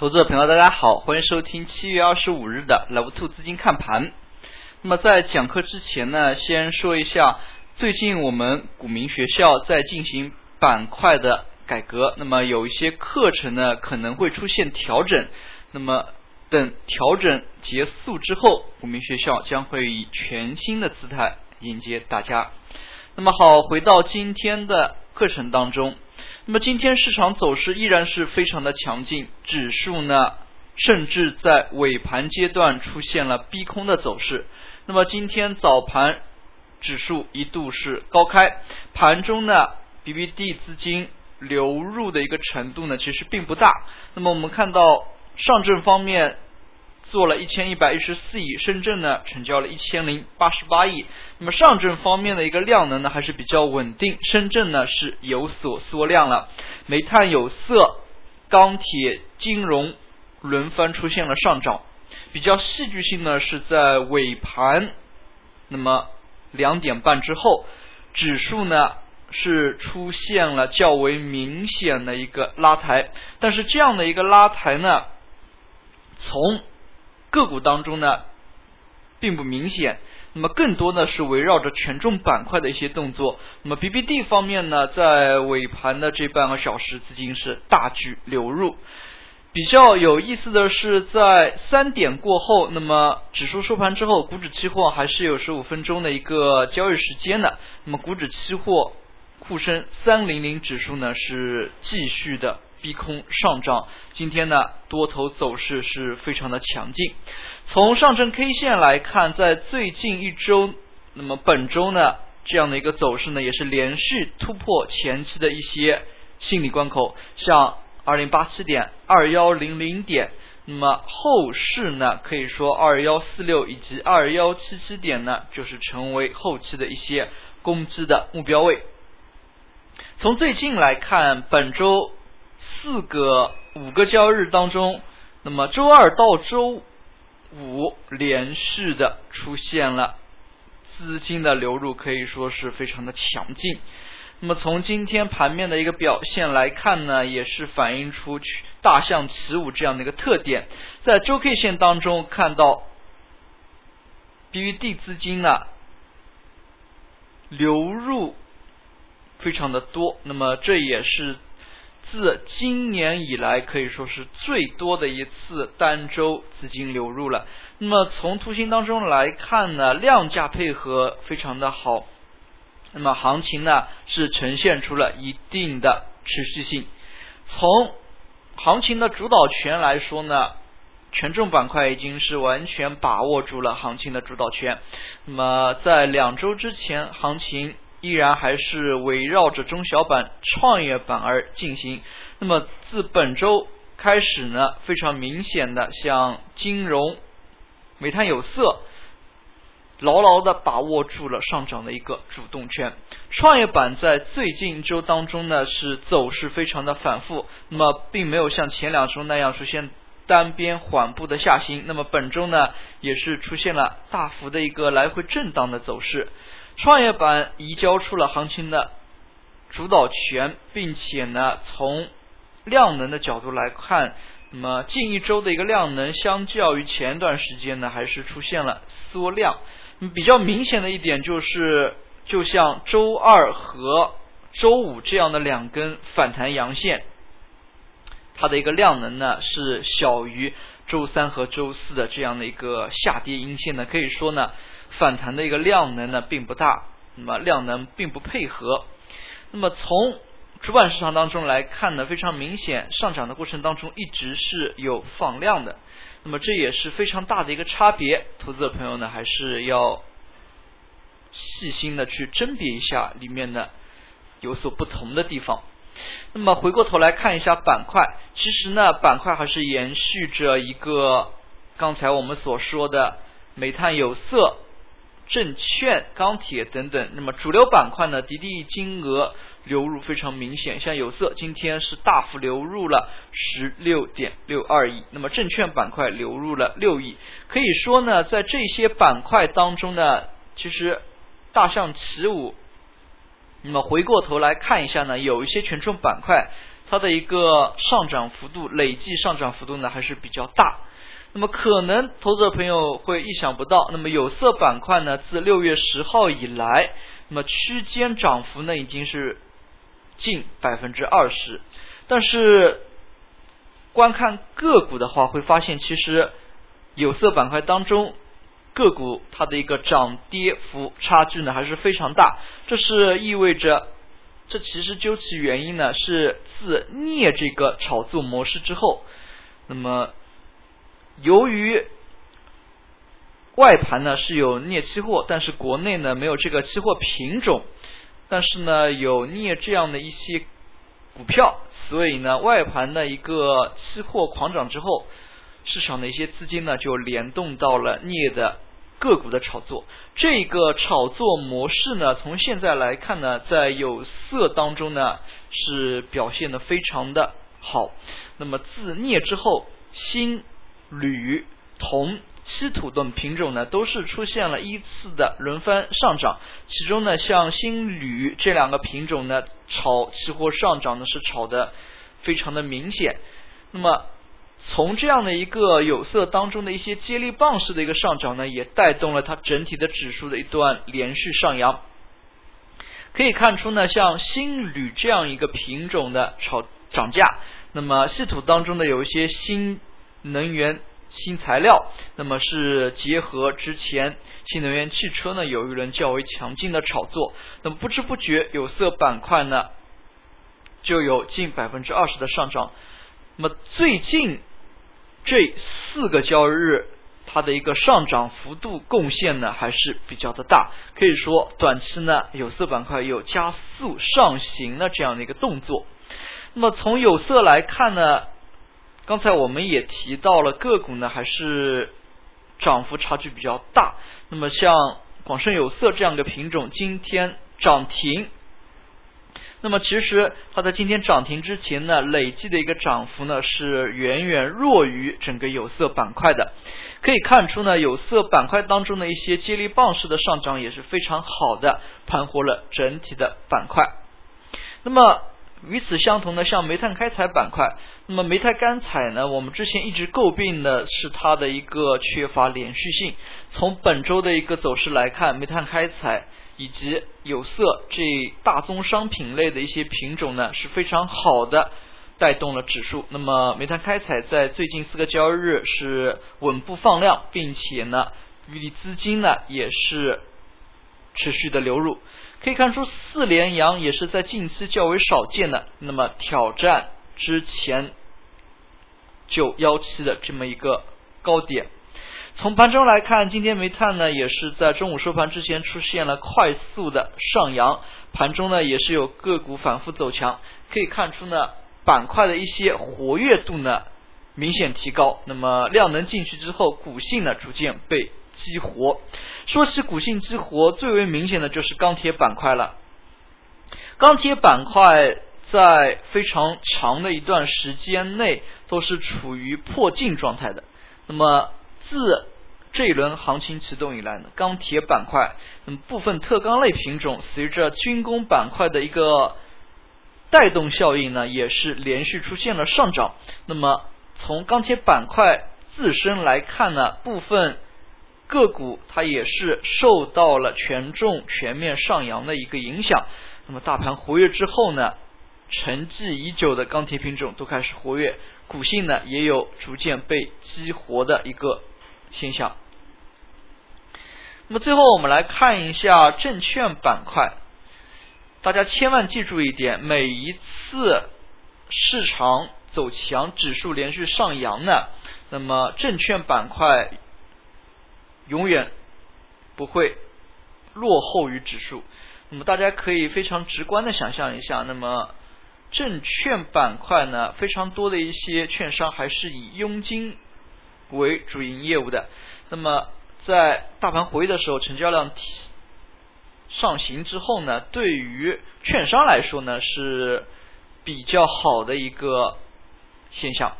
投资者朋友，大家好，欢迎收听七月二十五日的 Love Two 资金看盘。那么在讲课之前呢，先说一下，最近我们股民学校在进行板块的改革，那么有一些课程呢可能会出现调整。那么等调整结束之后，股民学校将会以全新的姿态迎接大家。那么好，回到今天的课程当中。那么今天市场走势依然是非常的强劲，指数呢甚至在尾盘阶段出现了逼空的走势。那么今天早盘指数一度是高开，盘中呢 BBD 资金流入的一个程度呢其实并不大。那么我们看到上证方面。做了一千一百一十四亿，深圳呢成交了一千零八十八亿。那么上证方面的一个量能呢还是比较稳定，深圳呢是有所缩量了。煤炭、有色、钢铁、金融轮番出现了上涨。比较戏剧性呢是在尾盘，那么两点半之后，指数呢是出现了较为明显的一个拉抬，但是这样的一个拉抬呢，从个股当中呢，并不明显。那么更多呢是围绕着权重板块的一些动作。那么 BBD 方面呢，在尾盘的这半个小时，资金是大举流入。比较有意思的是，在三点过后，那么指数收盘之后，股指期货还是有十五分钟的一个交易时间的。那么股指期货沪深三零零指数呢，是继续的。逼空上涨，今天呢多头走势是非常的强劲。从上证 K 线来看，在最近一周，那么本周呢这样的一个走势呢，也是连续突破前期的一些心理关口，像二零八七点、二幺零零点，那么后市呢可以说二幺四六以及二幺七七点呢，就是成为后期的一些攻击的目标位。从最近来看，本周。四个五个交易日当中，那么周二到周五连续的出现了资金的流入，可以说是非常的强劲。那么从今天盘面的一个表现来看呢，也是反映出大象起舞这样的一个特点。在周 K 线当中看到，BVD 资金呢流入非常的多，那么这也是。自今年以来可以说是最多的一次单周资金流入了。那么从图形当中来看呢，量价配合非常的好。那么行情呢是呈现出了一定的持续性。从行情的主导权来说呢，权重板块已经是完全把握住了行情的主导权。那么在两周之前，行情。依然还是围绕着中小板、创业板而进行。那么自本周开始呢，非常明显的像金融、煤炭、有色，牢牢的把握住了上涨的一个主动权。创业板在最近一周当中呢，是走势非常的反复，那么并没有像前两周那样出现单边缓步的下行。那么本周呢，也是出现了大幅的一个来回震荡的走势。创业板移交出了行情的主导权，并且呢，从量能的角度来看，那么近一周的一个量能，相较于前一段时间呢，还是出现了缩量。比较明显的一点就是，就像周二和周五这样的两根反弹阳线，它的一个量能呢是小于周三和周四的这样的一个下跌阴线呢，可以说呢。反弹的一个量能呢并不大，那么量能并不配合。那么从主板市场当中来看呢，非常明显上涨的过程当中一直是有放量的。那么这也是非常大的一个差别，投资者朋友呢还是要细心的去甄别一下里面的有所不同的地方。那么回过头来看一下板块，其实呢板块还是延续着一个刚才我们所说的煤炭、有色。证券、钢铁等等，那么主流板块呢？滴滴金额流入非常明显，像有色今天是大幅流入了十六点六二亿，那么证券板块流入了六亿。可以说呢，在这些板块当中呢，其实大象起舞。那么回过头来看一下呢，有一些权重板块它的一个上涨幅度累计上涨幅度呢还是比较大。那么可能投资者朋友会意想不到，那么有色板块呢自六月十号以来，那么区间涨幅呢已经是近百分之二十，但是观看个股的话，会发现其实有色板块当中个股它的一个涨跌幅差距呢还是非常大，这是意味着。这其实究其原因呢，是自镍这个炒作模式之后，那么由于外盘呢是有镍期货，但是国内呢没有这个期货品种，但是呢有镍这样的一些股票，所以呢外盘的一个期货狂涨之后，市场的一些资金呢就联动到了镍的。个股的炒作，这个炒作模式呢，从现在来看呢，在有色当中呢是表现的非常的好。那么自镍之后，锌、铝、铜、稀土等品种呢，都是出现了依次的轮番上涨。其中呢，像锌、铝这两个品种呢，炒期货上涨呢是炒的非常的明显。那么从这样的一个有色当中的一些接力棒式的一个上涨呢，也带动了它整体的指数的一段连续上扬。可以看出呢，像锌铝这样一个品种的炒涨价，那么稀土当中的有一些新能源新材料，那么是结合之前新能源汽车呢有一轮较为强劲的炒作，那么不知不觉有色板块呢就有近百分之二十的上涨。那么最近。这四个交易日，它的一个上涨幅度贡献呢还是比较的大，可以说短期呢有色板块有加速上行的这样的一个动作。那么从有色来看呢，刚才我们也提到了个股呢还是涨幅差距比较大。那么像广深有色这样的品种，今天涨停。那么其实它在今天涨停之前呢，累计的一个涨幅呢是远远弱于整个有色板块的。可以看出呢，有色板块当中的一些接力棒式的上涨也是非常好的，盘活了整体的板块。那么与此相同的，像煤炭开采板块，那么煤炭干采呢，我们之前一直诟病的是它的一个缺乏连续性。从本周的一个走势来看，煤炭开采。以及有色这大宗商品类的一些品种呢，是非常好的带动了指数。那么煤炭开采在最近四个交易日是稳步放量，并且呢，资金呢也是持续的流入。可以看出四连阳也是在近期较为少见的，那么挑战之前九幺七的这么一个高点。从盘中来看，今天煤炭呢也是在中午收盘之前出现了快速的上扬，盘中呢也是有个股反复走强，可以看出呢板块的一些活跃度呢明显提高。那么量能进去之后，股性呢逐渐被激活。说起股性激活，最为明显的就是钢铁板块了。钢铁板块在非常长的一段时间内都是处于破净状态的。那么自这一轮行情启动以来呢，钢铁板块，那么部分特钢类品种随着军工板块的一个带动效应呢，也是连续出现了上涨。那么从钢铁板块自身来看呢，部分个股它也是受到了权重全面上扬的一个影响。那么大盘活跃之后呢，沉寂已久的钢铁品种都开始活跃，股性呢也有逐渐被激活的一个。现象。那么最后我们来看一下证券板块，大家千万记住一点：每一次市场走强，指数连续上扬呢，那么证券板块永远不会落后于指数。那么大家可以非常直观的想象一下，那么证券板块呢，非常多的一些券商还是以佣金。为主营业务的，那么在大盘活跃的时候，成交量上行之后呢，对于券商来说呢是比较好的一个现象。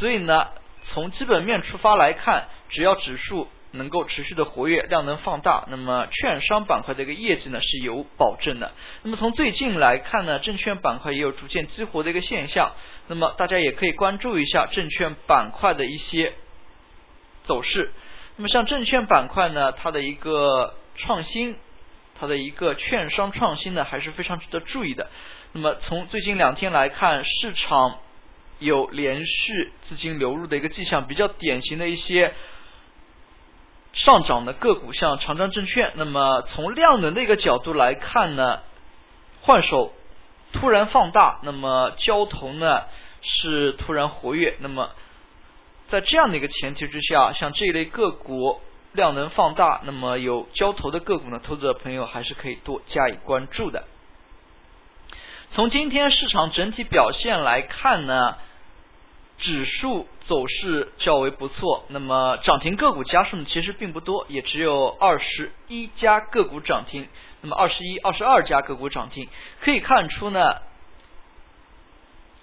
所以呢，从基本面出发来看，只要指数能够持续的活跃，量能放大，那么券商板块的一个业绩呢是有保证的。那么从最近来看呢，证券板块也有逐渐激活的一个现象。那么大家也可以关注一下证券板块的一些走势。那么像证券板块呢，它的一个创新，它的一个券商创新呢，还是非常值得注意的。那么从最近两天来看，市场有连续资金流入的一个迹象，比较典型的一些。上涨的个股像长江证券，那么从量能的一个角度来看呢，换手突然放大，那么交投呢是突然活跃，那么在这样的一个前提之下，像这一类个股量能放大，那么有交投的个股呢，投资者朋友还是可以多加以关注的。从今天市场整体表现来看呢。指数走势较为不错，那么涨停个股家数呢其实并不多，也只有二十一家个股涨停，那么二十一、二十二家个股涨停，可以看出呢，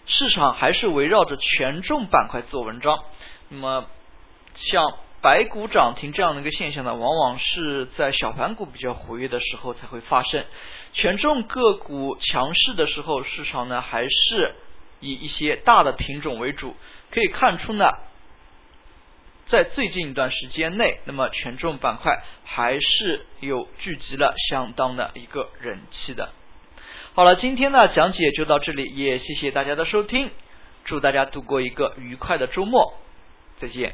市场还是围绕着权重板块做文章。那么像白股涨停这样的一个现象呢，往往是在小盘股比较活跃的时候才会发生，权重个股强势的时候，市场呢还是。以一些大的品种为主，可以看出呢，在最近一段时间内，那么权重板块还是有聚集了相当的一个人气的。好了，今天呢讲解就到这里，也谢谢大家的收听，祝大家度过一个愉快的周末，再见。